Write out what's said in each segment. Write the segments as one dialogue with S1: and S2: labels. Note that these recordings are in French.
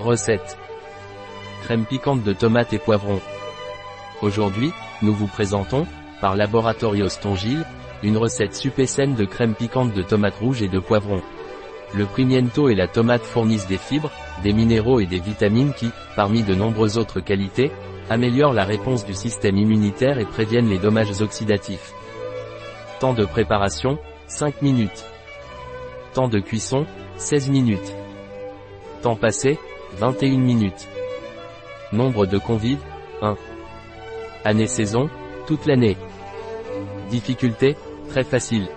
S1: Recette. Crème piquante de tomates et poivrons. Aujourd'hui, nous vous présentons, par Laboratorios Tongil, une recette super saine de crème piquante de tomates rouges et de poivrons. Le primiento et la tomate fournissent des fibres, des minéraux et des vitamines qui, parmi de nombreuses autres qualités, améliorent la réponse du système immunitaire et préviennent les dommages oxydatifs. Temps de préparation, 5 minutes. Temps de cuisson, 16 minutes. Temps passé, 21 minutes. Nombre de convives, 1. Année-saison, toute l'année. Difficulté, très facile.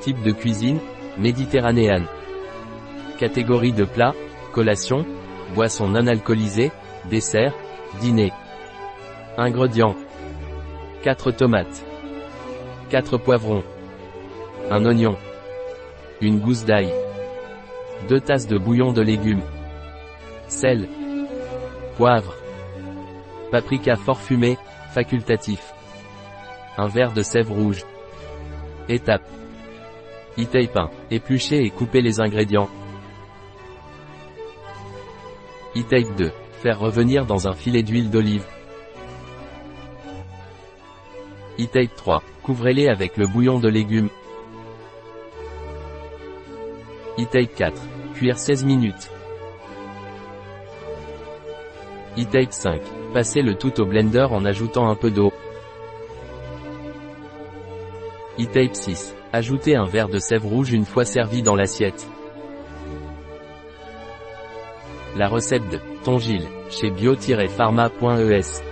S1: Type de cuisine, méditerranéenne. Catégorie de plats, collation, boisson non alcoolisée, dessert, dîner. Ingrédients. 4 tomates. 4 poivrons. Un oignon. Une gousse d'ail. 2 tasses de bouillon de légumes. Sel. Poivre. Paprika fort fumé, facultatif. Un verre de sève rouge. Étape. e pain. Éplucher et couper les ingrédients. e 2. Faire revenir dans un filet d'huile d'olive. e 3. Couvrez-les avec le bouillon de légumes. E 4. Cuire 16 minutes. e 5. Passez le tout au blender en ajoutant un peu d'eau. e 6. Ajoutez un verre de sève rouge une fois servi dans l'assiette. La recette de Tongil, chez bio-pharma.es